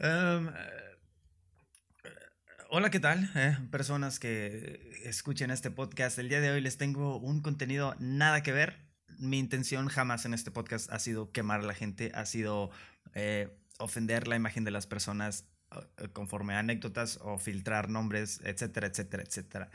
Em, hola, ¿qué tal? Eh, personas que escuchen este podcast. El día de hoy les tengo un contenido nada que ver. Mi intención jamás en este podcast ha sido quemar a la gente, ha sido eh, ofender la imagen de las personas eh, conforme a anécdotas o filtrar nombres, etcétera, etcétera, etcétera.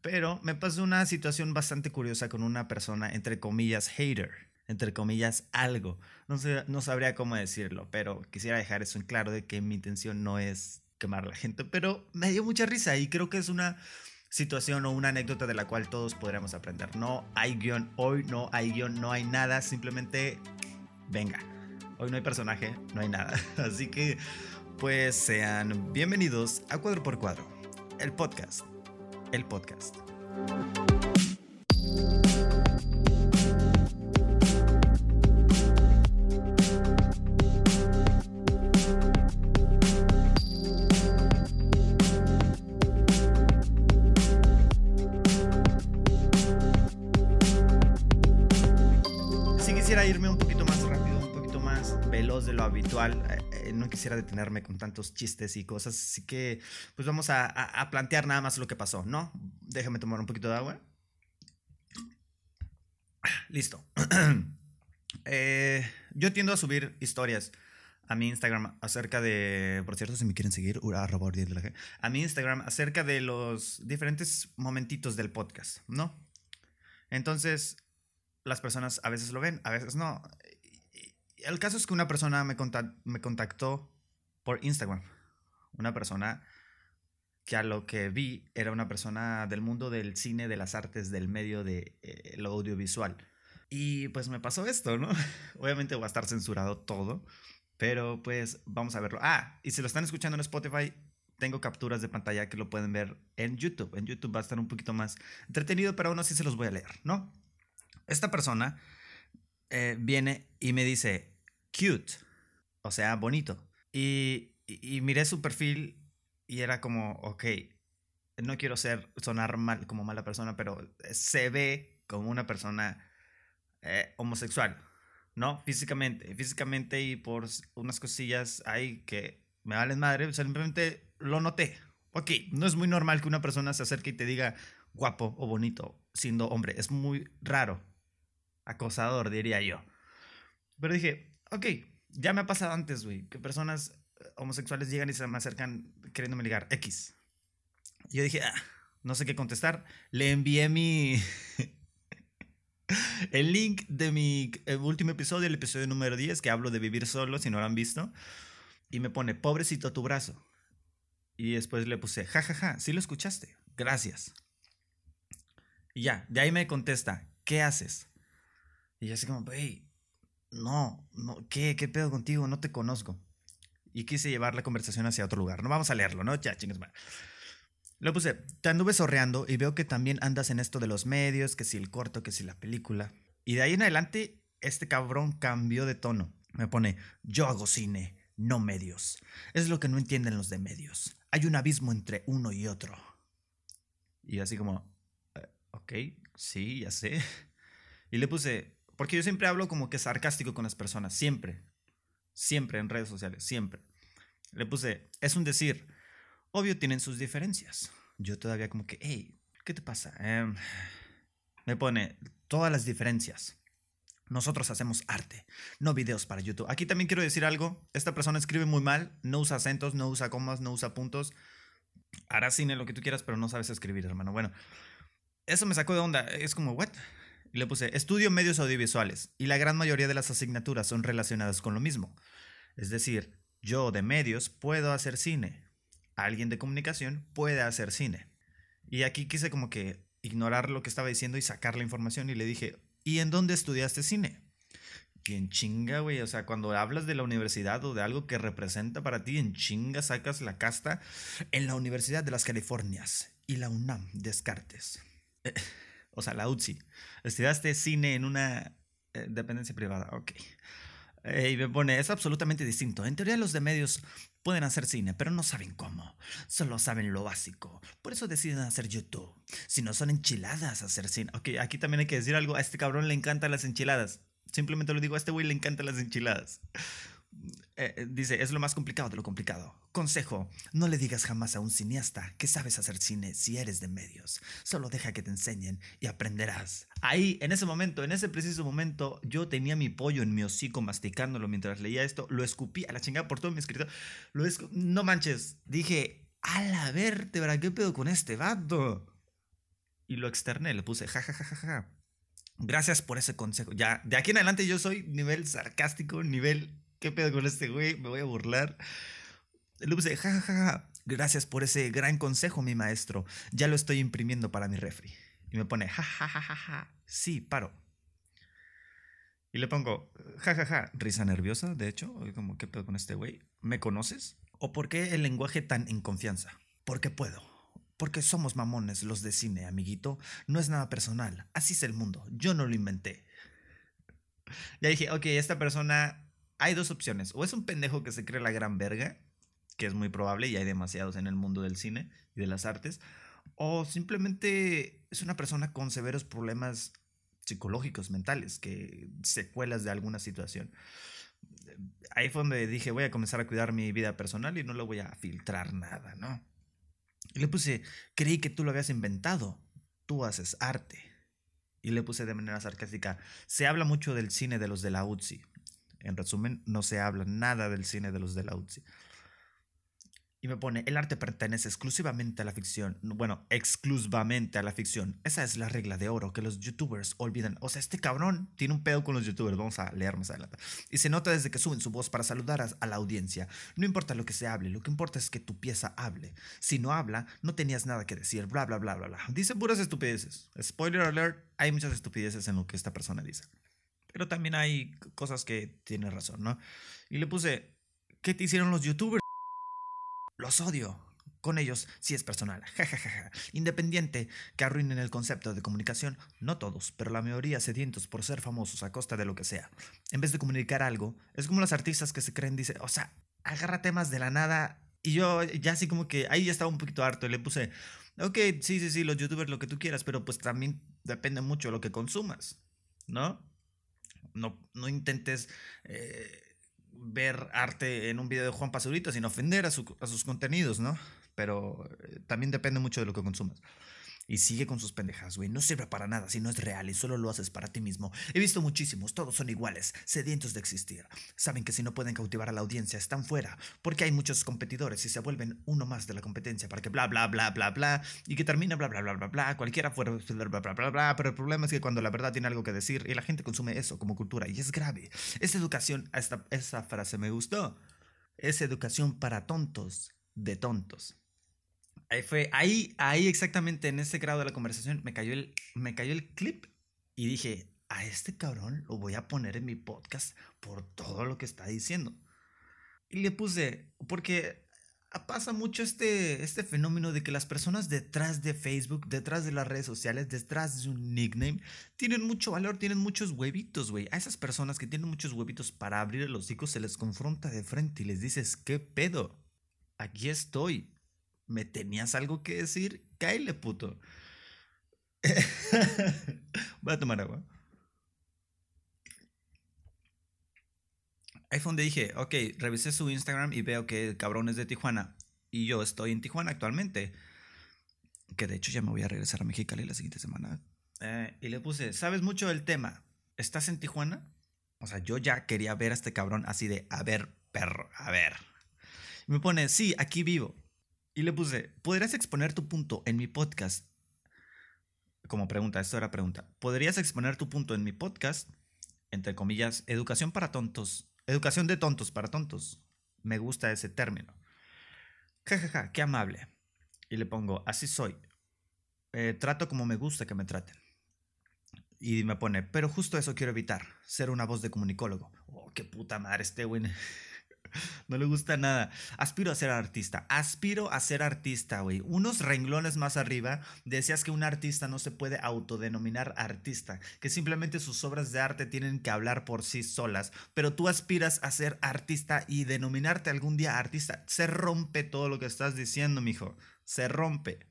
Pero me pasó una situación bastante curiosa con una persona, entre comillas, hater, entre comillas, algo. No, sé, no sabría cómo decirlo, pero quisiera dejar eso en claro de que mi intención no es quemar a la gente, pero me dio mucha risa y creo que es una situación o una anécdota de la cual todos podríamos aprender. No hay guion hoy, no hay guion, no hay nada, simplemente venga. Hoy no hay personaje, no hay nada. Así que, pues sean bienvenidos a Cuadro por Cuadro, el podcast. El podcast. De lo habitual, eh, eh, no quisiera detenerme con tantos chistes y cosas, así que pues vamos a, plantear nada más lo que pasó, ¿no? Déjame tomar un poquito de agua. Listo. Eh, yo tiendo a subir historias a mi Instagram acerca de, por cierto, si me quieren seguir, G, a mi Instagram acerca de los diferentes momentitos del podcast, ¿no? Entonces, las personas a veces lo ven, a veces no. El caso es que una persona me, me contactó por Instagram. Una persona que a lo que vi era una persona del mundo del cine, de las artes, del medio de eh, lo audiovisual. Y pues me pasó esto, ¿no? Obviamente va a estar censurado todo, pero pues vamos a verlo. Ah, y si lo están escuchando en Spotify, tengo capturas de pantalla que lo pueden ver en YouTube. En YouTube va a estar un poquito más entretenido, pero aún así se los voy a leer, ¿no? Esta persona eh, viene y me dice, cute, o sea, bonito. Y, y- y miré su perfil y era como, ok, no quiero ser, sonar mal como mala persona, pero se ve como una persona eh, homosexual, ¿no? Físicamente, físicamente y por unas cosillas ahí que me valen madre, simplemente lo noté. Ok, no es muy normal que una persona se acerque y te diga guapo o bonito siendo hombre, es muy raro, acosador diría yo. Pero dije, ok, ya me ha pasado antes, güey, que personas eh, homosexuales llegan y se me acercan queriéndome ligar, X. Yo dije, ah, no sé qué contestar, le envié mi... El link de mi eh, último episodio, el episodio número 10, que hablo de vivir solo, si no lo han visto, y me pone, pobrecito tu brazo. Y después le puse, jajaja, ja, sí lo escuchaste, gracias. Y ya, de ahí me contesta, ¿qué haces? Y yo así como, hey, no, no, ¿qué, qué pedo contigo? No te conozco. Y quise llevar la conversación hacia otro lugar. No vamos a leerlo, ¿no? Ya, chingas, madre. Le puse, te anduve sorreando y veo que también andas en esto de los medios, que si el corto, que si la película. Y de ahí en adelante, este cabrón cambió de tono. Me pone, yo hago cine, no medios. Es lo que no entienden los de medios. Hay un abismo entre uno y otro. Y así como, "Eh, ok, sí, ya sé. Y le puse, porque yo siempre hablo como que sarcástico con las personas, siempre. Siempre en redes sociales, siempre. Le puse, es un decir. Obvio tienen sus diferencias. Yo todavía como que, hey, ¿qué te pasa? Em, me pone todas las diferencias. Nosotros hacemos arte, no videos para YouTube. Aquí también quiero decir algo. Esta persona escribe muy mal, no usa acentos, no usa comas, no usa puntos. Hará cine lo que tú quieras, pero no sabes escribir, hermano. Bueno, eso me sacó de onda. Es como, ¿what? Y le puse, estudio medios audiovisuales y la gran mayoría de las asignaturas son relacionadas con lo mismo. Es decir, yo de medios puedo hacer cine, alguien de comunicación puede hacer cine. Y aquí quise como que ignorar lo que estaba diciendo y sacar la información y le dije, ¿y en dónde estudiaste cine? Y en chinga, güey, o sea, cuando hablas de la universidad o de algo que representa para ti, en chinga sacas la casta en la Universidad de las Californias y la UNAM Descartes. O sea, la UTSI. Estudiaste cine en una eh, dependencia privada, ok. Eh, y me pone, es absolutamente distinto. En teoría los de medios pueden hacer cine, pero no saben cómo. Solo saben lo básico. Por eso deciden hacer YouTube. Si no son enchiladas hacer cine. Ok, aquí también hay que decir algo. A este cabrón le encantan las enchiladas. Simplemente lo digo, a este güey le encantan las enchiladas. Eh, eh, dice, es lo más complicado de lo complicado. Consejo, no le digas jamás a un cineasta que sabes hacer cine si eres de medios. Solo deja que te enseñen y aprenderás. Ahí, en ese momento, en ese preciso momento, yo tenía mi pollo en mi hocico masticándolo mientras leía esto. Lo escupí a la chingada por todo mi escrito. Lo no manches. Dije, a la vértebra, ¿qué pedo con este vato? Y lo externé, le puse jajajaja. Ja, ja, ja, Gracias por ese consejo. Ya, de aquí en adelante yo soy nivel sarcástico, nivel ¿qué pedo con este güey? Me voy a burlar. Le puse, jajaja, gracias por ese gran consejo, mi maestro. Ya lo estoy imprimiendo para mi refri. Y me pone, jajajaja, sí, paro. Y le pongo, jajaja, risa nerviosa, de hecho, como, ¿qué pedo con este güey? ¿Me conoces? ¿O por qué el lenguaje tan en confianza? Porque puedo. Porque somos mamones los de cine, amiguito. No es nada personal. Así es el mundo. Yo no lo inventé. Ya dije, ok, esta persona hay dos opciones. O es un pendejo que se cree la gran verga, que es muy probable y hay demasiados en el mundo del cine y de las artes. O simplemente es una persona con severos problemas psicológicos, mentales, que secuelas de alguna situación. Ahí fue donde dije, voy a comenzar a cuidar mi vida personal y no lo voy a filtrar nada, ¿no? Y le puse, creí que tú lo habías inventado, tú haces arte. Y le puse de manera sarcástica, se habla mucho del cine de los de la UTSI, en resumen, no se habla nada del cine de los de la UTSI. Y me pone, el arte pertenece exclusivamente a la ficción. Bueno, exclusivamente a la ficción. Esa es la regla de oro que los youtubers olvidan. O sea, este cabrón tiene un pedo con los youtubers. Vamos a leer más adelante. Y se nota desde que suben su voz para saludar a, la audiencia. No importa lo que se hable, lo que importa es que tu pieza hable. Si no habla, no tenías nada que decir. Bla, bla, bla, bla, bla. Dice puras estupideces. Spoiler alert, hay muchas estupideces en lo que esta persona dice. Pero también hay cosas que tiene razón, ¿no? Y le puse, ¿qué te hicieron los youtubers? Los odio. Con ellos sí es personal. Independiente que arruinen el concepto de comunicación, no todos, pero la mayoría sedientos por ser famosos a costa de lo que sea. En vez de comunicar algo, es como los artistas que se creen, dice, o sea, agarra temas de la nada. Y yo ya así como que ahí ya estaba un poquito harto y le puse, ok, sí, sí, sí, los youtubers lo que tú quieras, pero pues también depende mucho de lo que consumas, ¿no? No, no intentes eh, ver arte en un video de Juan Pazurito sin ofender a, a sus contenidos, ¿no? Pero eh, también depende mucho de lo que consumas. Y sigue con sus pendejas, güey. No sirve para nada si no es real y solo lo haces para ti mismo. He visto muchísimos, todos son iguales, sedientos de existir. Saben que si no pueden cautivar a la audiencia, están fuera. Porque hay muchos competidores y se vuelven uno más de la competencia para que bla, bla, bla, bla, bla. Y que termina bla, bla, bla, bla, bla. Cualquiera fuera bla, bla, bla, bla. Pero el problema es que cuando la verdad tiene algo que decir y la gente consume eso como cultura y es grave. Esa educación, esta, esa frase me gustó. Es educación para tontos de tontos. Ahí fue, ahí, ahí exactamente en ese grado de la conversación me cayó el, me cayó el clip y dije, a este cabrón lo voy a poner en mi podcast por todo lo que está diciendo. Y le puse, porque pasa mucho este, este fenómeno de que las personas detrás de Facebook, detrás de las redes sociales, detrás de un nickname, tienen mucho valor, tienen muchos huevitos, güey. A esas personas que tienen muchos huevitos para abrir los hocico se les confronta de frente y les dices, ¿qué pedo? Aquí estoy ¿Me tenías algo que decir? Cáile, puto. Voy a tomar agua. Ahí fue donde dije, ok, revisé su Instagram y veo que el cabrón es de Tijuana. Y yo estoy en Tijuana actualmente. Que de hecho ya me voy a regresar a Mexicali la siguiente semana. Eh, y le puse, ¿sabes mucho del tema? ¿Estás en Tijuana? O sea, yo ya quería ver a este cabrón así de, a ver, perro, a ver. Y me pone, sí, aquí vivo. Y le puse, ¿podrías exponer tu punto en mi podcast? Como pregunta, esto era pregunta. ¿Podrías exponer tu punto en mi podcast? Entre comillas, educación para tontos. Educación de tontos para tontos. Me gusta ese término. Jajaja, ja, ja, qué amable. Y le pongo, así soy. Eh, trato como me gusta que me traten. Y me pone, pero justo eso quiero evitar, ser una voz de comunicólogo. Oh, qué puta madre este güey. No le gusta nada. Aspiro a ser artista. Aspiro a ser artista, güey. Unos renglones más arriba decías que un artista no se puede autodenominar artista, que simplemente sus obras de arte tienen que hablar por sí solas, pero tú aspiras a ser artista y denominarte algún día artista. Se rompe todo lo que estás diciendo, mijo. Se rompe.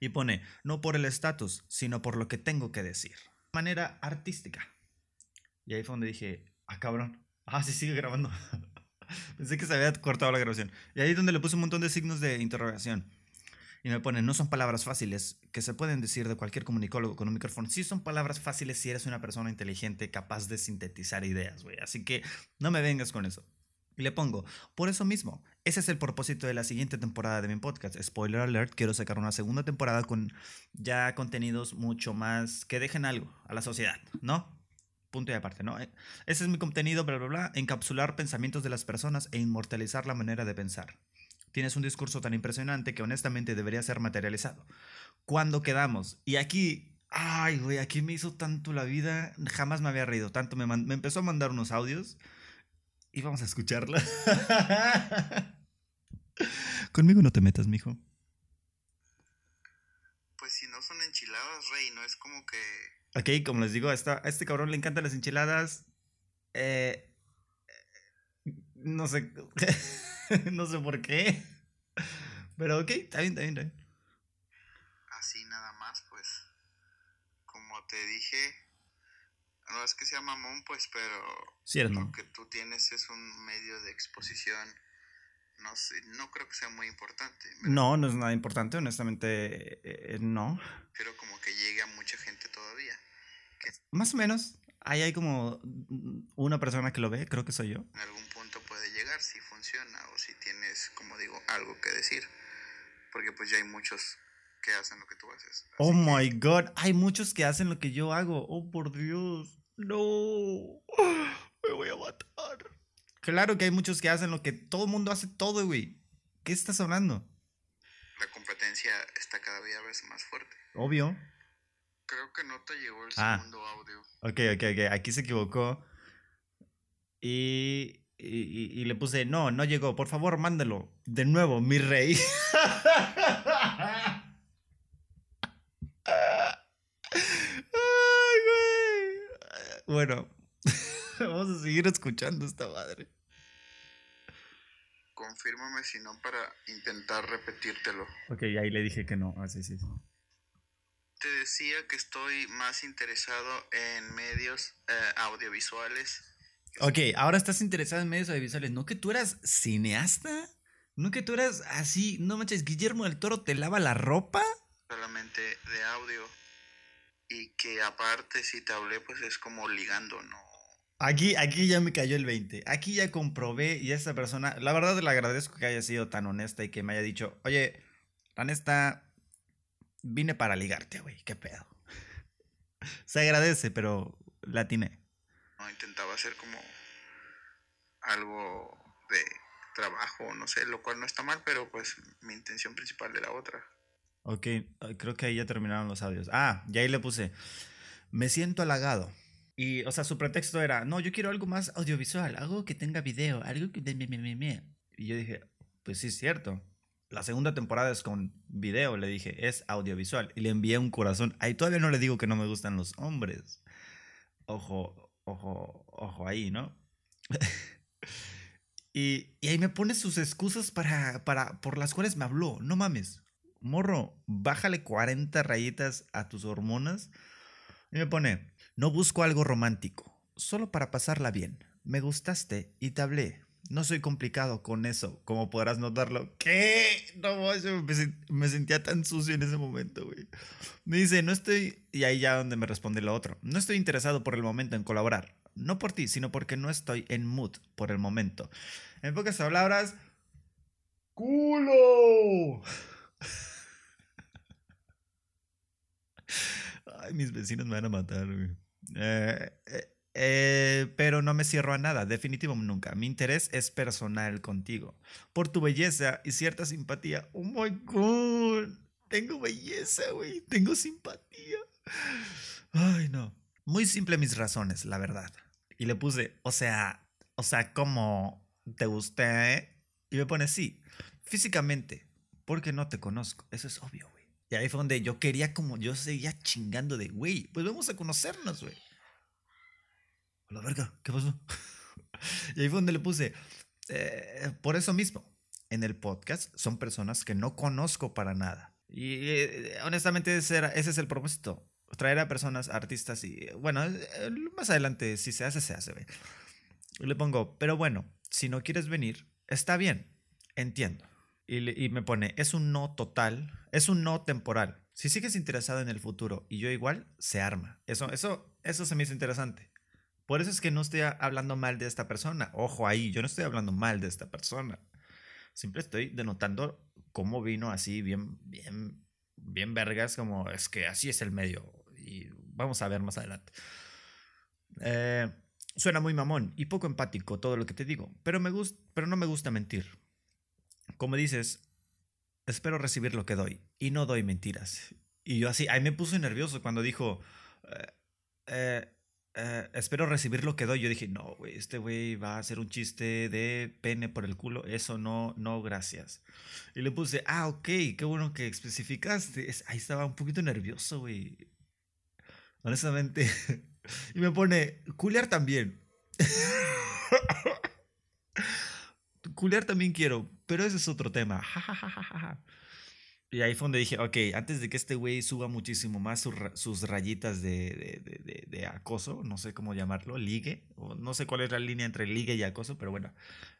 Y pone, no por el estatus, sino por lo que tengo que decir. De manera artística. Y ahí fue donde dije, ah, cabrón Ah, sí, sigue grabando. Pensé que se había cortado la grabación. Y ahí es donde le puse un montón de signos de interrogación. Y me pone, no son palabras fáciles que se pueden decir de cualquier comunicólogo con un micrófono. Sí son palabras fáciles si eres una persona inteligente capaz de sintetizar ideas, güey. Así que no me vengas con eso. Y le pongo, por eso mismo, ese es el propósito de la siguiente temporada de mi podcast. Spoiler alert, quiero sacar una segunda temporada con ya contenidos mucho más que dejen algo a la sociedad, ¿no? Punto y aparte, ¿no? Eh, ese es mi contenido, bla, bla, bla. Encapsular pensamientos de las personas e inmortalizar la manera de pensar. Tienes un discurso tan impresionante que honestamente debería ser materializado. ¿Cuándo quedamos? Y aquí, ay, güey, aquí me hizo tanto la vida. Jamás me había reído tanto. Me, me empezó a mandar unos audios y vamos a escucharla. Conmigo no te metas, mijo. Pues si no son enchiladas, rey, no es como que. Ok, como les digo, a, esta, a este cabrón le encantan las enchiladas. Eh, no sé. no sé por qué. Pero ok, está bien, está bien, está bien. Así nada más, pues. Como te dije. No es que sea mamón, pues, pero. Eres lo que tú tienes es un medio de exposición. No sé, no creo que sea muy importante. ¿verdad? No, no es nada importante, honestamente, eh, no. Pero como que llegue a mucha gente. Más o menos. Ahí hay como una persona que lo ve, creo que soy yo. En algún punto puede llegar si funciona o si tienes, como digo, algo que decir. Porque pues ya hay muchos que hacen lo que tú haces. Oh que- my god, hay muchos que hacen lo que yo hago. Oh por Dios, no, me voy a matar. Claro que hay muchos que hacen lo que todo el mundo hace todo, güey. ¿Qué estás hablando? la competencia está cada vez más fuerte. Obvio. Creo que no te llegó el Ah. segundo audio. Ok, ok, ok. Aquí se equivocó. Y, y, y- y le puse, no, no llegó. Por favor, mándalo. De nuevo, mi rey. Ay, güey. Bueno, vamos a seguir escuchando esta madre. Confírmame si no para intentar repetírtelo. Ok, ahí le dije que no. Ah, sí, sí, sí. Te decía que estoy más interesado en medios eh, audiovisuales. Ok, ahora estás interesado en medios audiovisuales. ¿No que tú eras cineasta? ¿No que tú eras así? No manches, Guillermo del Toro te lava la ropa. solamente de audio y que aparte si te hablé pues es como ligando, ¿no? Aquí, aquí ya me cayó el 20. Aquí ya comprobé y esta persona, la verdad le agradezco que haya sido tan honesta y que me haya dicho, oye, la neta, vine para ligarte, güey, qué pedo. Se agradece, pero la atiné. no intentaba hacer como algo de trabajo, no sé, lo cual no está mal, pero pues mi intención principal era otra. Ok, ah, creo que ahí ya terminaron los audios. Ah, y ahí le puse, me siento halagado. Y, o sea, su pretexto era, no, yo quiero algo más audiovisual, algo que tenga video, algo que... de me, me, me, me". Y yo dije, pues sí, es cierto. La segunda temporada es con video, le dije, es audiovisual. Y le envié un corazón. Ahí todavía no le digo que no me gustan los hombres. Ojo, ojo, ojo ahí, ¿no? y, y ahí me pone sus excusas para, para, por las cuales me habló. No mames. Morro, bájale 40 rayitas a tus hormonas. Y me pone, no busco algo romántico, solo para pasarla bien. Me gustaste y te hablé. No soy complicado con eso, como podrás notarlo. ¿Qué? No, me sentía tan sucio en ese momento, güey. Me dice, no estoy... Y ahí ya donde me responde lo otro. No estoy interesado por el momento en colaborar. No por ti, sino porque no estoy en mood por el momento. En pocas palabras... ¡Culo! Ay, mis vecinos me van a matar, güey. Eh, eh, eh, pero no me cierro a nada, definitivo nunca. Mi interés es personal contigo. Por tu belleza y cierta simpatía. Oh my god. Tengo belleza, güey. Tengo simpatía. Ay, no. Muy simple mis razones, la verdad. Y le puse, o sea, o sea, ¿cómo te gusté? Y me pone, sí, físicamente, porque no te conozco. Eso es obvio, güey. Y ahí fue donde yo quería como, yo seguía chingando de, güey, pues vamos a conocernos, güey. A la verga, ¿qué pasó? y ahí fue donde le puse, eh, por eso mismo, en el podcast son personas que no conozco para nada. Y eh, honestamente ese, es el propósito, traer a personas, artistas y, bueno, más adelante si se hace, se hace, le pongo, pero bueno, si no quieres venir, está bien, entiendo. Y, y me pone, es un no total, es un no temporal. Si sigues interesado en el futuro y yo igual, se arma. Eso, eso, eso se me hizo interesante. Por eso es que no estoy hablando mal de esta persona. Ojo ahí, yo no estoy hablando mal de esta persona. Siempre estoy denotando cómo vino así, bien, bien, bien vergas, como es que así es el medio. Y vamos a ver más adelante. Eh, suena muy mamón y poco empático todo lo que te digo, pero, me pero no me gusta mentir. Como dices, espero recibir lo que doy y no doy mentiras. Y yo así, ahí me puse nervioso cuando dijo, eh, eh, eh, espero recibir lo que doy. Yo dije, no, güey, este güey va a hacer un chiste de pene por el culo. Eso no, no, gracias. Y le puse, ah, ok, qué bueno que especificaste. Es- ahí estaba un poquito nervioso, güey. Honestamente. y me pone, culiar también. culiar también quiero, pero ese es otro tema. Y ahí fue donde dije, ok, antes de que este güey suba muchísimo más sus ra- sus rayitas de, de- de- de- acoso, no sé cómo llamarlo, ligue, o no sé cuál es la línea entre ligue y acoso, pero bueno,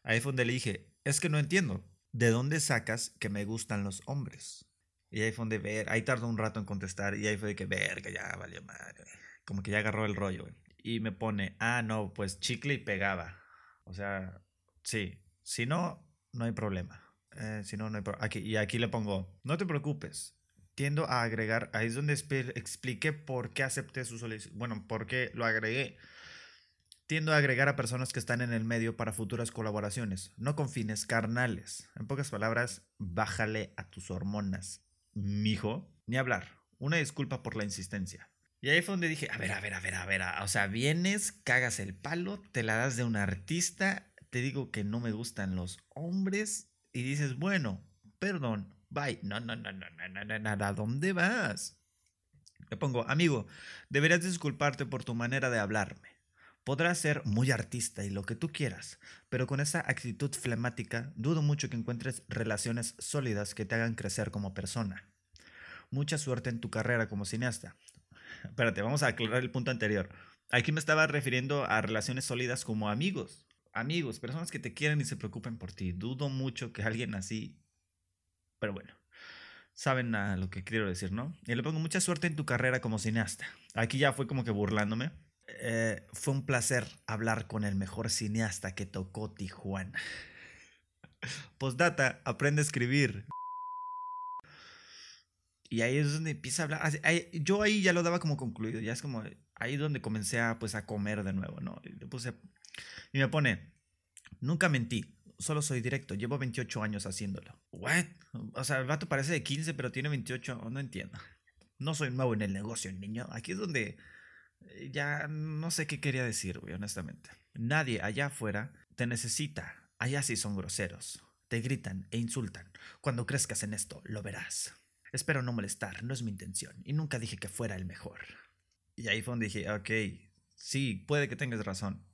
ahí fue donde le dije, es que no entiendo, ¿de dónde sacas que me gustan los hombres? Y ahí fue donde ver, ahí tardó un rato en contestar, y ahí fue de que, verga, ya valió madre, como que ya agarró el rollo. Y me pone, ah, no, pues chicle y pegaba. O sea, sí, si no, no hay problema. Eh, si no, no hay aquí, Y aquí le pongo, no te preocupes. Tiendo a agregar, ahí es donde expliqué por qué acepté su solicitud. Bueno, por qué lo agregué. Tiendo a agregar a personas que están en el medio para futuras colaboraciones, no con fines carnales. En pocas palabras, bájale a tus hormonas, mijo. Ni hablar. Una disculpa por la insistencia. Y ahí fue donde dije, a ver, a ver, a ver, a ver. O sea, vienes, cagas el palo, te la das de un artista, te digo que no me gustan los hombres y dices, bueno, perdón, bye. No, no, no, no, no, no, no, no, ¿a dónde vas? Le pongo, amigo, deberías disculparte por tu manera de hablarme. Podrás ser muy artista y lo que tú quieras, pero con esa actitud flemática dudo mucho que encuentres relaciones sólidas que te hagan crecer como persona. Mucha suerte en tu carrera como cineasta. Espérate, vamos a aclarar el punto anterior. Aquí me estaba refiriendo a relaciones sólidas como amigos. Amigos, personas que te quieren y se preocupen por ti. Dudo mucho que alguien así... Pero bueno, saben lo que quiero decir, ¿no? Y le pongo mucha suerte en tu carrera como cineasta. Aquí ya fue como que burlándome. Eh, fue un placer hablar con el mejor cineasta que tocó Tijuana. Postdata, aprende a escribir. Y ahí es donde empieza a hablar. yo ahí ya lo daba como concluido. Ya es como ahí donde comencé a, pues, a comer de nuevo, ¿no? Y, le puse, y me pone, nunca mentí. Solo soy directo. Llevo 28 años haciéndolo. ¿What? O sea, el vato parece de 15, pero tiene 28. No entiendo. No soy nuevo en el negocio, niño. Aquí es donde eh, ya no sé qué quería decir, güey, honestamente. Nadie allá afuera te necesita. Allá sí son groseros. Te gritan e insultan. Cuando crezcas en esto, lo verás. Espero no molestar, no es mi intención. Y nunca dije que fuera el mejor. Y ahí fue donde dije, ok, sí, puede que tengas razón.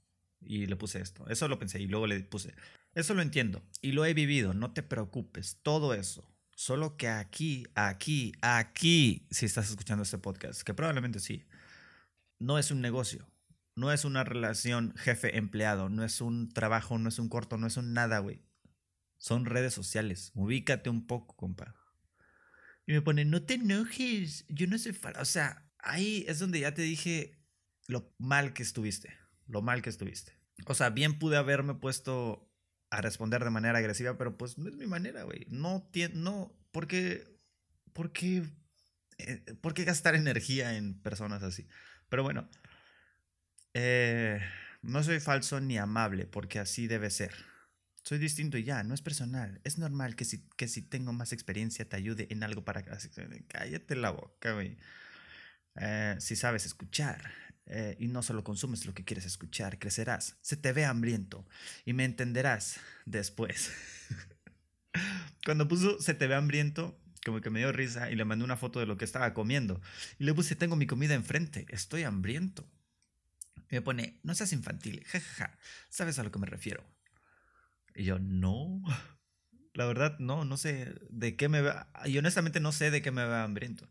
Y le puse esto. Eso lo pensé y luego le puse, eso lo entiendo y lo he vivido, no te preocupes, todo eso. Solo que aquí, aquí, aquí, si estás escuchando este podcast, que probablemente sí, no es un negocio, no es una relación jefe-empleado, no es un trabajo, no es un corto, no es un nada, güey. Son redes sociales. Ubícate un poco, compa. Y me pone, no te enojes, yo no soy fan. O sea, ahí es donde ya te dije lo mal que estuviste, lo mal que estuviste. O sea, bien pude haberme puesto a responder de manera agresiva, pero pues no es mi manera, güey. No, tien- no, ¿por qué, por qué, eh, por qué gastar energía en personas así? Pero bueno, eh, no soy falso ni amable, porque así debe ser. Soy distinto y ya, no es personal. Es normal que si, que si tengo más experiencia te ayude en algo para... Cállate la boca, güey. Eh, si sabes escuchar eh, y no solo consumes lo que quieres escuchar, crecerás. Se te ve hambriento y me entenderás después. Cuando puso se te ve hambriento, como que me dio risa y le mandé una foto de lo que estaba comiendo. Y le puse, tengo mi comida enfrente, estoy hambriento. Y me pone, no seas infantil, jajaja, ¿sabes a lo que me refiero? Y yo, no, la verdad, no, no sé de qué me va, y honestamente no sé de qué me va hambriento.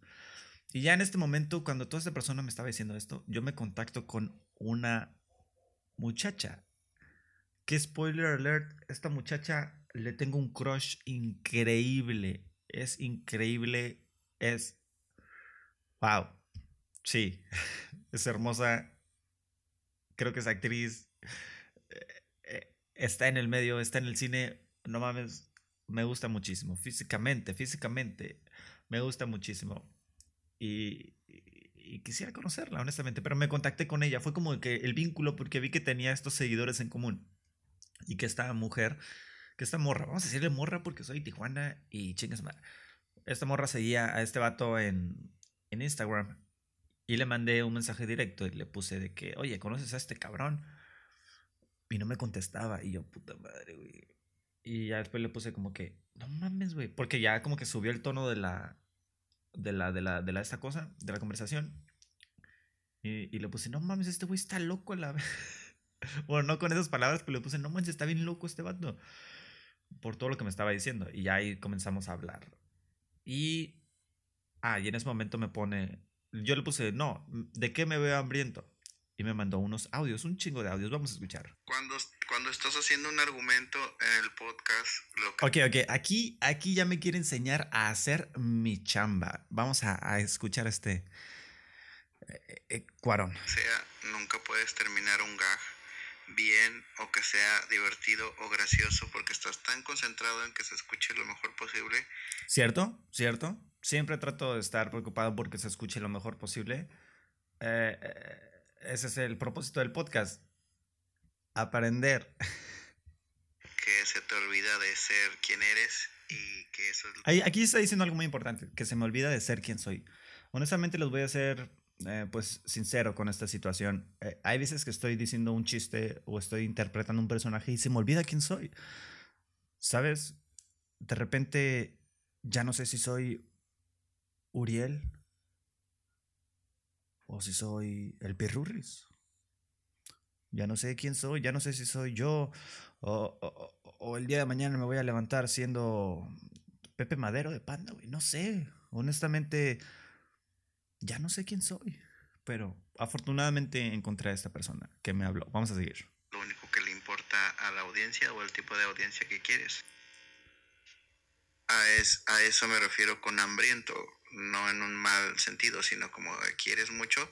Y ya en este momento, cuando toda esta persona me estaba diciendo esto, yo me contacto con una muchacha qué spoiler alert, esta muchacha le tengo un crush increíble. Es increíble. Es. Wow. Sí. Es hermosa. Creo que es actriz. Eh, eh, está en el medio, está en el cine. No mames. Me gusta muchísimo. Físicamente, físicamente. Me gusta muchísimo. Y, quisiera conocerla, honestamente. Pero me contacté con ella. Fue como que el vínculo porque vi que tenía estos seguidores en común. Y que esta mujer que esta morra, vamos a decirle morra porque soy Tijuana y chingas madre. Esta morra seguía a este vato en, en Instagram y le mandé un mensaje directo y le puse de que, oye, ¿conoces a este cabrón? Y no me contestaba y yo, puta madre, güey. Y ya después le puse como que, no mames, güey, porque ya como que subió el tono de la, de la, de la, de la, esta cosa, de la conversación. Y, y le puse, no mames, este güey está loco la... bueno, no con esas palabras, pero le puse, no mames, está bien loco este vato por todo lo que me estaba diciendo. Y ya ahí comenzamos a hablar. Y. Ah, y en ese momento me pone. Yo le puse, no, ¿de qué me veo hambriento? Y me mandó unos audios, un chingo de audios. Vamos a escuchar. Cuando, cuando estás haciendo un argumento en el podcast. Lo que... Ok, ok. Aquí, aquí ya me quiere enseñar a hacer mi chamba. Vamos a, a escuchar este. Eh, eh, cuarón. O sea, nunca puedes terminar un gag bien o que sea divertido o gracioso porque estás tan concentrado en que se escuche lo mejor posible. ¿Cierto? ¿Cierto? Siempre trato de estar preocupado porque se escuche lo mejor posible. Eh, eh, ese es el propósito del podcast. Aprender. Que se te olvida de ser quien eres y que eso es... Aquí está diciendo algo muy importante, que se me olvida de ser quien soy. Honestamente les voy a hacer eh, pues sincero con esta situación. Eh, hay veces que estoy diciendo un chiste o estoy interpretando un personaje y se me olvida quién soy. ¿Sabes? De repente ya no sé si soy Uriel o si soy el Pirurris. Ya no sé quién soy, ya no sé si soy yo o, o, o el día de mañana me voy a levantar siendo Pepe Madero de Panda, güey. No sé. Honestamente, ya no sé quién soy, pero afortunadamente encontré a esta persona que me habló. Vamos a seguir. Lo único que le importa a la audiencia o el tipo de audiencia que quieres. A, es, a eso me refiero con hambriento, no en un mal sentido, sino como quieres mucho,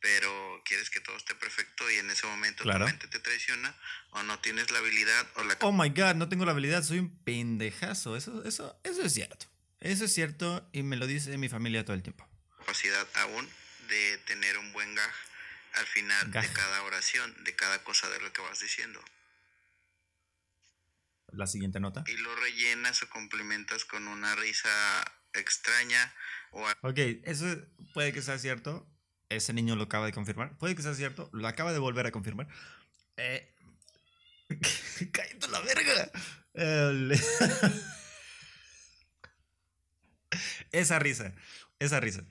pero quieres que todo esté perfecto y en ese momento Claro. tu mente te traiciona o no tienes la habilidad o la Oh my god, no tengo la habilidad, soy un pendejazo. Eso, eso, eso es cierto. Eso es cierto y me lo dice mi familia todo el tiempo. capacidad aún de tener un buen gag al final de cada oración, de cada cosa de lo que vas diciendo. La siguiente nota. Y lo rellenas o complementas con una risa extraña o Ok, eso puede que sea cierto. Ese niño lo acaba de confirmar. Puede que sea cierto. Lo acaba de volver a confirmar. Eh... ¡Cállate la verga! El- esa risa. Esa risa.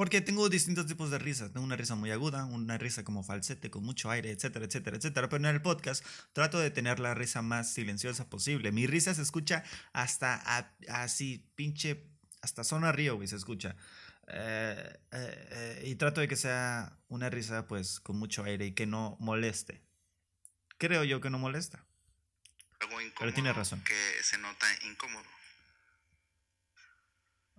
Porque tengo distintos tipos de risas. Tengo una risa muy aguda, una risa como falsete, con mucho aire, etcétera, etcétera, etcétera. Pero en el podcast trato de tener la risa más silenciosa posible. Mi risa se escucha hasta así, pinche, hasta zona río, güey, se escucha. Eh, eh, eh, y trato de que sea una risa, pues, con mucho aire y que no moleste. Creo yo que no molesta. algo incómodo tiene razón. que se nota incómodo.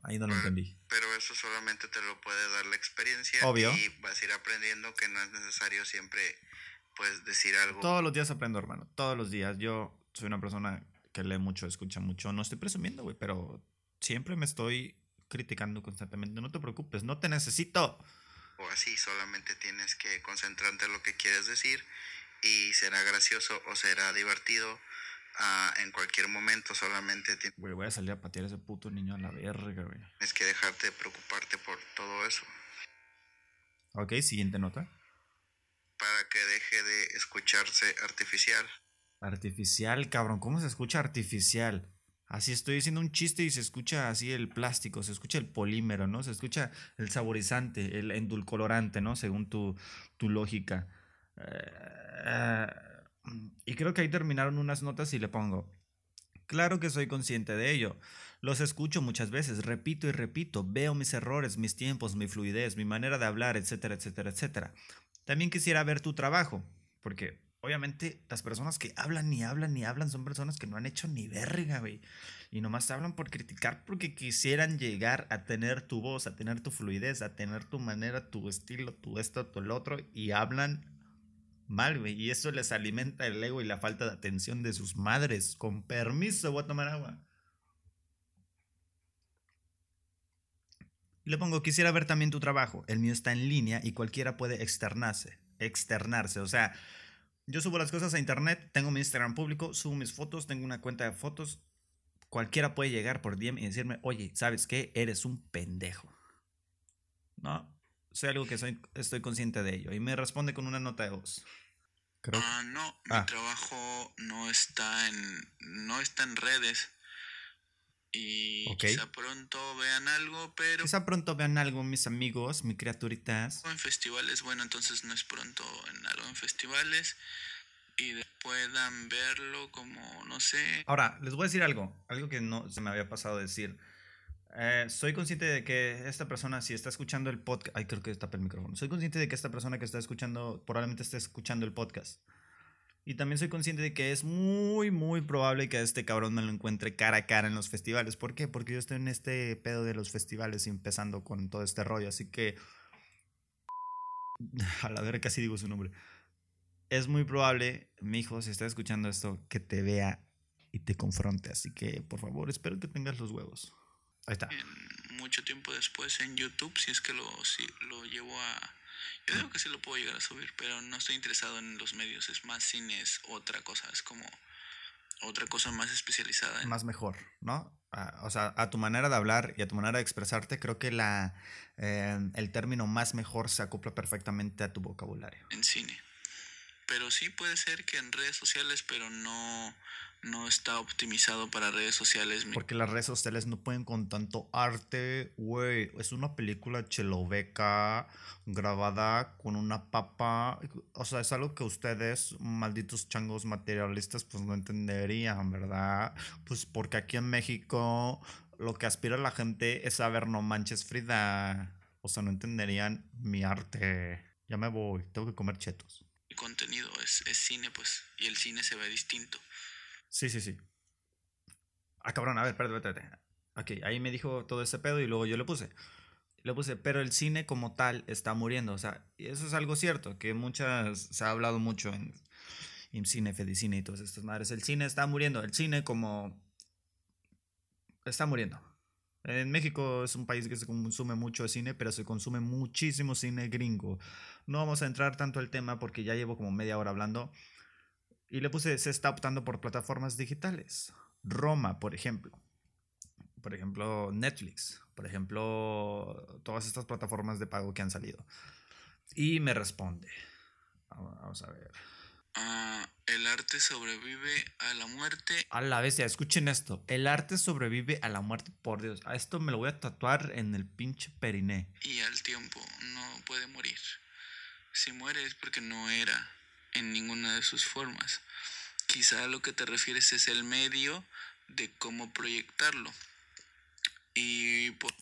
Ahí no lo entendí. Pero eso solamente te lo puede dar la experiencia Obvio. y vas a ir aprendiendo que no es necesario siempre pues decir algo Todos los días aprendo, hermano. Todos los días. Yo soy una persona que lee mucho, escucha mucho. No estoy presumiendo, güey, pero siempre me estoy criticando constantemente. No te preocupes, no te necesito. o así, solamente tienes que concentrarte en lo que quieres decir y será gracioso o será divertido en cualquier momento, solamente Güey, voy a salir a patear a ese puto niño a la verga, güey. tienes que dejarte de preocuparte por todo eso Ok, siguiente nota. para que deje de escucharse artificial. Artificial, cabrón. ¿Cómo se escucha artificial? Así estoy diciendo un chiste y se escucha así el plástico, se escucha el polímero, ¿no? Se escucha el saborizante, el endulcorante, ¿no? Según tu, tu lógica. Eh, y creo que ahí terminaron unas notas y le pongo. Claro que soy consciente de ello. Los escucho muchas veces, repito y repito, veo mis errores, mis tiempos, mi fluidez, mi manera de hablar, etcétera, etcétera, etcétera. También quisiera ver tu trabajo, porque obviamente las personas que hablan ni hablan ni hablan son personas que no han hecho ni verga, güey. Y nomás hablan por criticar porque quisieran llegar a tener tu voz, a tener tu fluidez, a tener tu manera, tu estilo, tu esto, tu el otro. Y hablan mal, güey. Y eso les alimenta el ego y la falta de atención de sus madres. Con permiso, voy a tomar agua. Le pongo, quisiera ver también tu trabajo. El mío está en línea y cualquiera puede externarse. Externarse. O sea, yo subo las cosas a internet, tengo mi Instagram público, subo mis fotos, tengo una cuenta de fotos. Cualquiera puede llegar por DM y decirme, oye, ¿sabes qué? Eres un pendejo. ¿No? Soy algo que soy, estoy consciente de ello. Y me responde con una nota de voz. Ah, no, mi Ah. trabajo no está en no está en redes. Y Ok. quizá pronto vean algo, pero Quizá pronto vean algo mis amigos, mis criaturitas. en festivales, bueno, entonces no es pronto en algo en festivales y puedan verlo como no sé, Ahora, les voy a decir algo, algo que no se me había pasado decir. Eh, soy consciente de que esta persona, si está escuchando el podcast, ay, creo que tapa el micrófono. Soy consciente de que esta persona que está escuchando, probablemente esté escuchando el podcast. Y también soy consciente de que es muy, muy probable que a este cabrón me lo encuentre cara a cara en los festivales. ¿Por qué? Porque yo estoy en este pedo de los festivales empezando con todo este rollo. Así que. A la verga casi digo su nombre. Es muy probable, mi hijo, si está escuchando esto, que te vea y te confronte. Así que, por favor, espero que tengas los huevos. Ahí está. en mucho tiempo después en YouTube, si es que lo, si lo llevo a... Yo digo que sí lo puedo llegar a subir, pero no estoy interesado en los medios, es más cine, es otra cosa, es como otra cosa más especializada en, Más mejor, ¿no? O sea, a tu manera de hablar y a tu manera de expresarte, creo que la, eh, el término más mejor se acopla perfectamente a tu vocabulario. en cine. Pero sí puede ser que en redes sociales, pero no, no está optimizado para redes sociales. Porque las redes sociales no pueden con tanto arte, güey. Es una película cheloveca grabada con una papa. O sea, es algo que ustedes, malditos changos materialistas, pues no entenderían, ¿verdad? Pues porque aquí en México lo que aspira la gente es a ver No Manches Frida. O sea, no entenderían mi arte. Ya me voy, tengo que comer chetos. contenido, es, es cine, pues, y el cine se ve distinto. Sí, sí, sí. Ah, cabrón, a ver, espérate, espérate. Ok, ahí me dijo todo ese pedo y luego yo le puse. Le puse, pero el cine como tal está muriendo. O sea, y eso es algo cierto, que muchas, se ha hablado mucho en, en cine, Fedicine y todas estas madres. El cine está muriendo. El cine como... Está muriendo. En México es un país que se consume mucho cine, pero se consume muchísimo cine gringo. No vamos a entrar tanto al tema porque ya llevo como media hora hablando. Y le puse, se está optando por plataformas digitales. Roma, por ejemplo. Por ejemplo, Netflix. Por ejemplo, todas estas plataformas de pago que han salido. Y me responde. Vamos a ver. Ah, el arte sobrevive a la muerte A la bestia, escuchen esto. El arte sobrevive a la muerte, por Dios. A esto me lo voy a tatuar en el pinche periné. y al tiempo no puede morir. Si muere es porque no era en ninguna de sus formas. Quizá a lo que te refieres es el medio de cómo proyectarlo. Y por,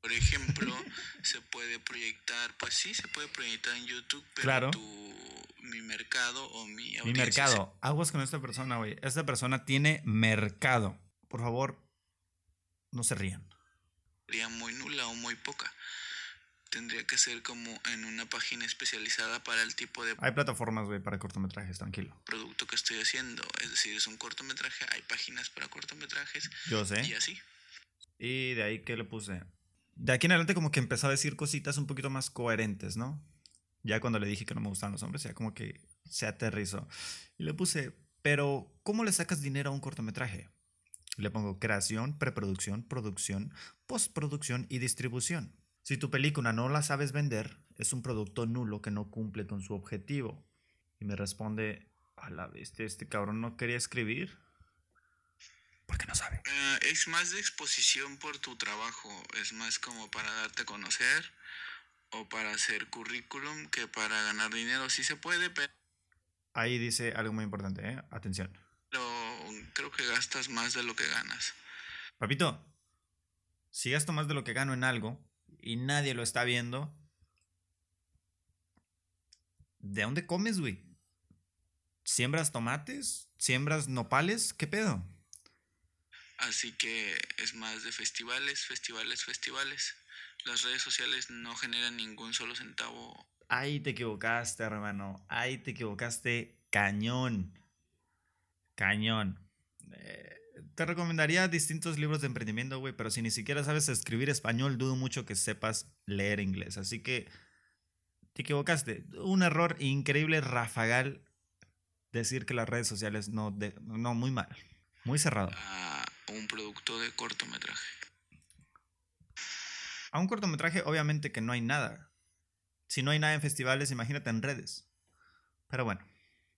por ejemplo, se puede proyectar, pues sí, se puede proyectar en YouTube, pero Claro. tu, mi mercado o mi Mi audiencia mercado. Aguas con esta persona, güey. Esta persona tiene mercado. Por favor, no se rían. sería muy nula o muy poca. Tendría que ser como en una página especializada para el tipo de Hay plataformas, güey, para cortometrajes, tranquilo. producto que estoy haciendo. Es decir, es un cortometraje, hay páginas para cortometrajes Yo sé. y así. Y de ahí que le puse. De aquí en adelante como que empezó a decir cositas un poquito más coherentes, ¿no? Ya cuando le dije que no me gustaban los hombres, ya como que se aterrizó. Y le puse, pero ¿cómo le sacas dinero a un cortometraje? Le pongo creación, preproducción, producción, postproducción y distribución. Si tu película no la sabes vender, es un producto nulo que no cumple con su objetivo. Y me responde, a la bestia, este cabrón no quería escribir. Porque no sabe. Eh, es más de exposición por tu trabajo, es más como para darte a conocer o para hacer currículum que para ganar dinero. Sí se puede, pero Ahí dice algo muy importante, ¿eh? Atención. creo que gastas más de lo que ganas. Papito, si gasto más de lo que gano en algo y nadie lo está viendo, ¿de dónde comes, güey? ¿Siembras tomates? ¿Siembras nopales? ¿Qué pedo? Así que es más de festivales, festivales, festivales. Las redes sociales no generan ningún solo centavo. Ahí te equivocaste, hermano. Ahí te equivocaste. Cañón. Cañón. Eh, te recomendaría distintos libros de emprendimiento, güey, pero si ni siquiera sabes escribir español, dudo mucho que sepas leer inglés. Así que te equivocaste. Un error increíble, rafagal, decir que las redes sociales no, de, no, muy mal, muy cerrado. A un producto de cortometraje. A un cortometraje, obviamente que no hay nada. Si no hay nada en festivales, imagínate en redes. Pero bueno,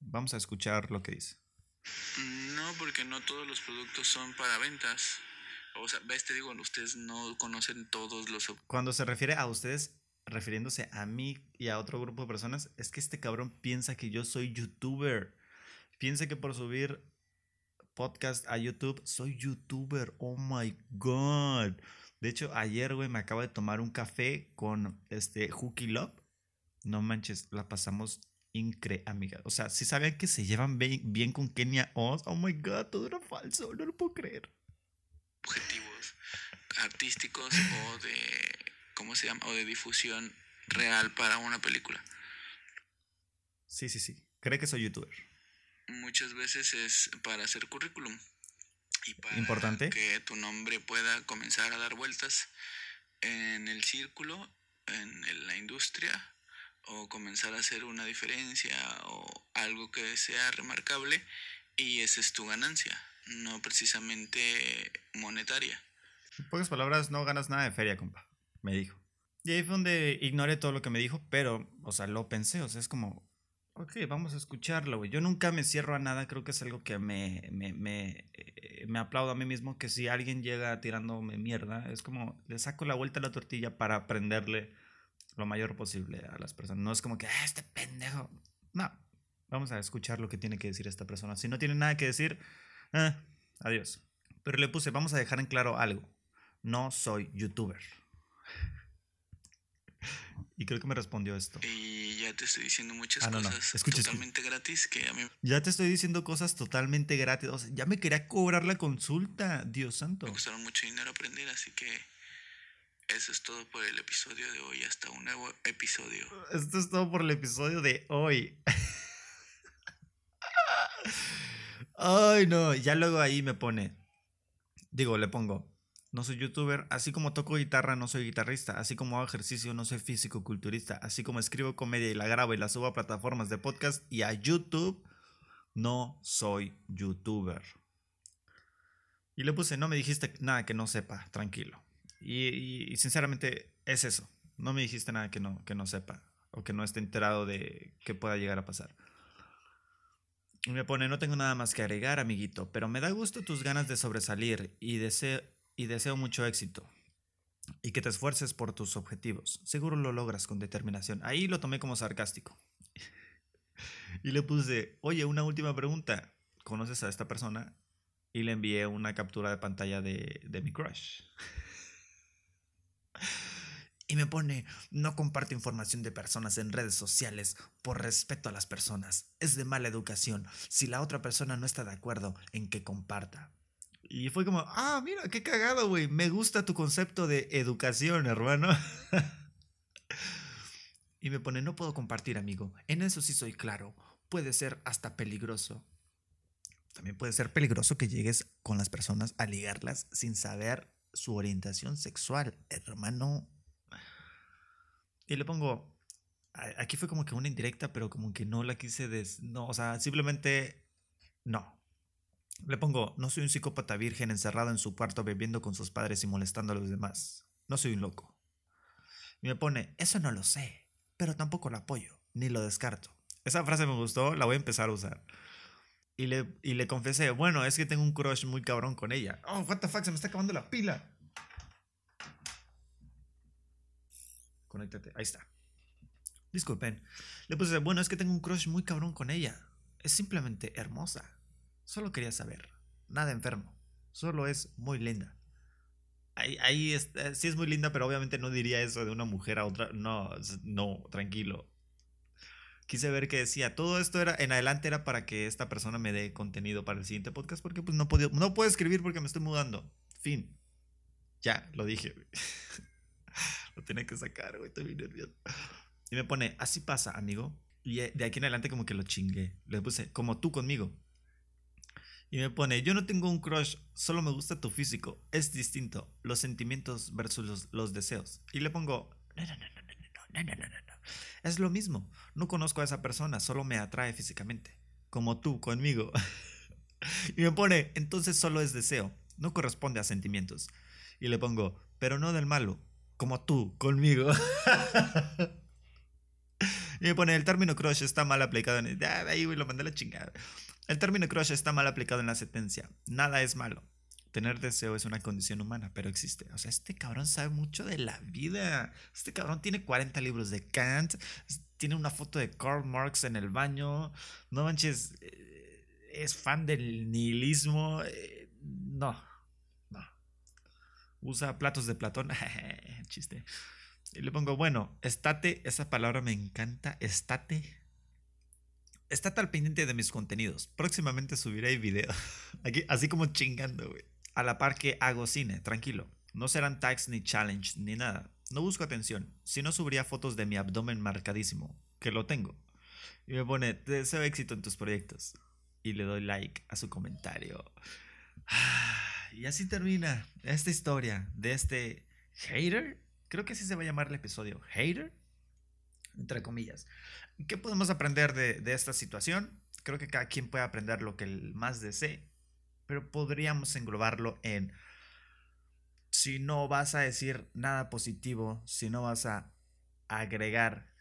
vamos a escuchar lo que dice. Porque no todos los productos son para ventas. O sea, ves, te digo, ustedes no conocen todos los... Cuando se refiere a ustedes, refiriéndose a mí y a otro grupo de personas, es que este cabrón piensa que yo soy youtuber. Piensa que por subir podcast a YouTube soy youtuber. Oh my god. De hecho, ayer, güey, me acabo de tomar un café con este Hooky Love. No manches, la pasamos increíble, amiga. O sea, si sabían que se llevan bien, con Kenia Oz, oh my god, todo era falso, no lo puedo creer. Objetivos artísticos o de, ¿cómo se llama? O de difusión real para una película. Sí, sí, sí. Cree que soy youtuber. Muchas veces es para hacer currículum. Y para Importante. que tu nombre pueda comenzar a dar vueltas en el círculo, en la industria o comenzar a hacer una diferencia o algo que sea remarcable y esa es tu ganancia, no precisamente monetaria. En pocas palabras, no ganas nada de feria, compa, me dijo. Y ahí fue donde ignoré todo lo que me dijo, pero, o sea, lo pensé, o sea, es como, ok, vamos a escucharlo, güey. Yo nunca me cierro a nada, creo que es algo que me, me, me, eh, me aplaudo a mí mismo, que si alguien llega tirándome mierda, es como, le saco la vuelta a la tortilla para aprenderle lo mayor posible a las personas. No es como que, ah, este pendejo. No, vamos a escuchar lo que tiene que decir esta persona. Si no tiene nada que decir, eh, adiós. Pero le puse, vamos a dejar en claro algo. No soy youtuber. Y creo que me respondió esto. Y ya te estoy diciendo muchas ah, cosas totalmente gratis que a mí... Ya te estoy diciendo cosas totalmente gratis. O sea, ya me quería cobrar la consulta, Dios santo. Me costaron mucho dinero aprender, así que eso es todo por el episodio de hoy. Hasta un nuevo episodio. Esto es todo por el episodio de hoy. Ay, no. Ya luego ahí me pone. Digo, le pongo. No soy youtuber, así como toco guitarra, no soy guitarrista, así como hago ejercicio, no soy físico culturista, así como escribo comedia y la grabo y la subo a plataformas de podcast y a YouTube, no soy youtuber. Y le puse, no me dijiste nada que no sepa, tranquilo. Y, sinceramente es eso. No me dijiste nada que no, que no sepa o que no esté enterado de que pueda llegar a pasar. Y me pone, no tengo nada más que agregar, amiguito, pero me da gusto tus ganas de sobresalir y deseo, y deseo mucho éxito. Y que te esfuerces por tus objetivos. Seguro lo logras con determinación. Ahí lo tomé como sarcástico. y le puse, oye, una última pregunta. ¿Conoces a esta persona? Y le envié una captura de pantalla de, de mi crush. Y me pone, no comparte información de personas en redes sociales por respeto a las personas. Es de mala educación si la otra persona no está de acuerdo en que comparta. Y fue como, ah, mira, qué cagado, güey. Me gusta tu concepto de educación, hermano. y me pone, no puedo compartir, amigo. En eso sí soy claro. Puede ser hasta peligroso. También puede ser peligroso que llegues con las personas a ligarlas sin saber su orientación sexual, hermano. Y le pongo, aquí fue como que una indirecta, pero como que no la quise, des no, o sea, simplemente no. Le pongo, no soy un psicópata virgen encerrado en su cuarto bebiendo con sus padres y molestando a los demás. No soy un loco. Y me pone, eso no lo sé, pero tampoco lo apoyo, ni lo descarto. Esa frase me gustó, la voy a empezar a usar. Y le, y le confesé, bueno, es que tengo un crush muy cabrón con ella. Oh, what the fuck, se me está acabando la pila. Conéctate, ahí está. Disculpen. Le puse, bueno, es que tengo un crush muy cabrón con ella. Es simplemente hermosa. Solo quería saber. Nada enfermo. Solo es muy linda. Ahí, ahí está, sí es muy linda, pero obviamente no diría eso de una mujer a otra. No, no, tranquilo quise ver qué decía. Todo esto era, en adelante era para que esta persona me dé contenido para el siguiente podcast, porque pues no, podía, no puedo escribir porque me estoy mudando. Fin. Ya, lo dije, lo tenía que sacar, güey, estoy nervioso. Y me pone, así pasa, amigo. Y de aquí en adelante como que lo chingué. Le puse, como tú conmigo. Y me pone, yo no tengo un crush, solo me gusta tu físico. Es distinto, los sentimientos versus los, los deseos. Y le pongo, no, no, no, no, no, no, no, no, no. Es lo mismo. No conozco a esa persona, solo me atrae físicamente. Como tú conmigo. y me pone, entonces solo es deseo. No corresponde a sentimientos. Y le pongo, pero no del malo. Como tú conmigo. y me pone, el término crush está mal aplicado en... Ah, ahí lo mandé a la chingada. El término crush está mal aplicado en la sentencia. Nada es malo. Tener deseo es una condición humana, pero existe. O sea, este cabrón sabe mucho de la vida. Este cabrón tiene 40 libros de Kant. Tiene una foto de Karl Marx en el baño. No manches. Eh, es fan del nihilismo. Eh. No. Usa platos de Platón. Chiste. Y le pongo, bueno, estate. Esa palabra me encanta. Estate Está al pendiente de mis contenidos. Próximamente subiré video. Aquí, así como chingando, güey. A la par que hago cine, tranquilo. No serán tags ni challenge ni nada. No busco atención. Si no subiría fotos de mi abdomen marcadísimo, que lo tengo. Y me pone, te deseo éxito en tus proyectos. Y le doy like a su comentario. Y así termina esta historia de este hater. Creo que así se va a llamar el episodio. Hater. Entre comillas. ¿Qué podemos aprender de, esta situación? Creo que cada quien puede aprender lo que más desee, pero podríamos englobarlo en si no vas a decir nada positivo, si no vas a agregar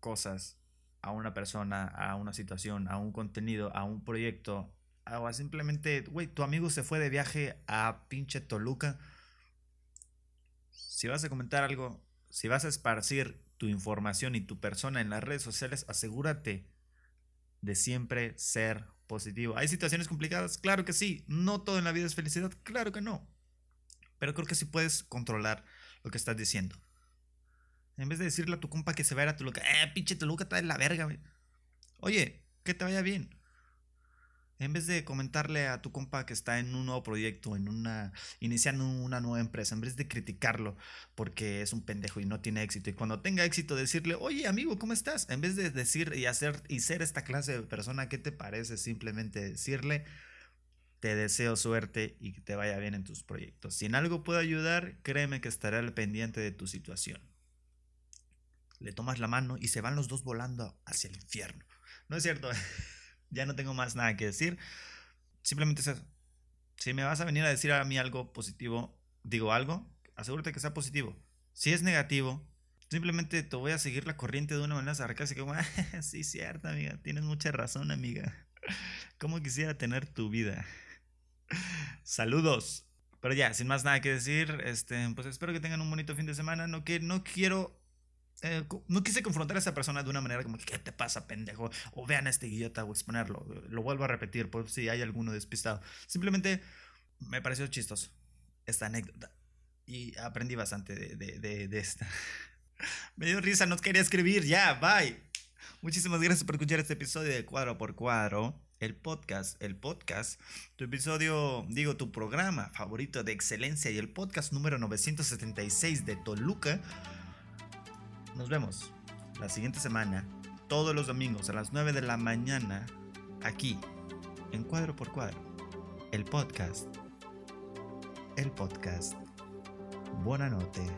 cosas a una persona, a una situación, a un contenido, a un proyecto, o simplemente, güey, tu amigo se fue de viaje a pinche Toluca. Si vas a comentar algo, si vas a esparcir tu información y tu persona en las redes sociales, asegúrate de siempre ser positivo. ¿Hay situaciones complicadas? Claro que sí. No todo en la vida es felicidad. Claro que no. Pero creo que sí puedes controlar lo que estás diciendo. En vez de decirle a tu compa que se vaya a Toluca, eh, pinche Toluca está de la verga, Oye, que te vaya bien. En vez de comentarle a tu compa que está en un nuevo proyecto, en una iniciando una nueva empresa, en vez de criticarlo porque es un pendejo y no tiene éxito y cuando tenga éxito decirle, "Oye, amigo, ¿cómo estás?" En vez de decir y hacer y ser esta clase de persona, ¿qué te parece simplemente decirle, "Te deseo suerte y que te vaya bien en tus proyectos"? Si en algo puedo ayudar, créeme que estaré al pendiente de tu situación. Le tomas la mano y se van los dos volando hacia el infierno. No es cierto. ya no tengo más nada que decir. Simplemente es. Si me vas a venir a decir a mí algo positivo, digo algo, asegúrate que sea positivo. Si es negativo, simplemente te voy a seguir la corriente de una manera sarcástica. Como, ah, sí, cierto, amiga. Tienes mucha razón, amiga. ¿Cómo quisiera tener tu vida? Saludos. Pero ya, sin más nada que decir, este, pues espero que tengan un bonito fin de semana. No, que, no quiero eh, no quise confrontar a esa persona de una manera como, ¿qué te pasa, pendejo? O vean a este idiota o exponerlo. Lo vuelvo a repetir por si hay alguno despistado. Simplemente me pareció chistoso esta anécdota. Y aprendí bastante de, de, de, esta. me dio risa, no quería escribir. Ya, bye. Muchísimas gracias por escuchar este episodio de Cuadro por Cuadro. El podcast, el podcast, tu episodio, digo, tu programa favorito de excelencia y el podcast número 976 de Toluca nos vemos la siguiente semana, todos los domingos a las 9 de la mañana, aquí, en Cuadro por Cuadro, el podcast. El podcast. Buenas noches.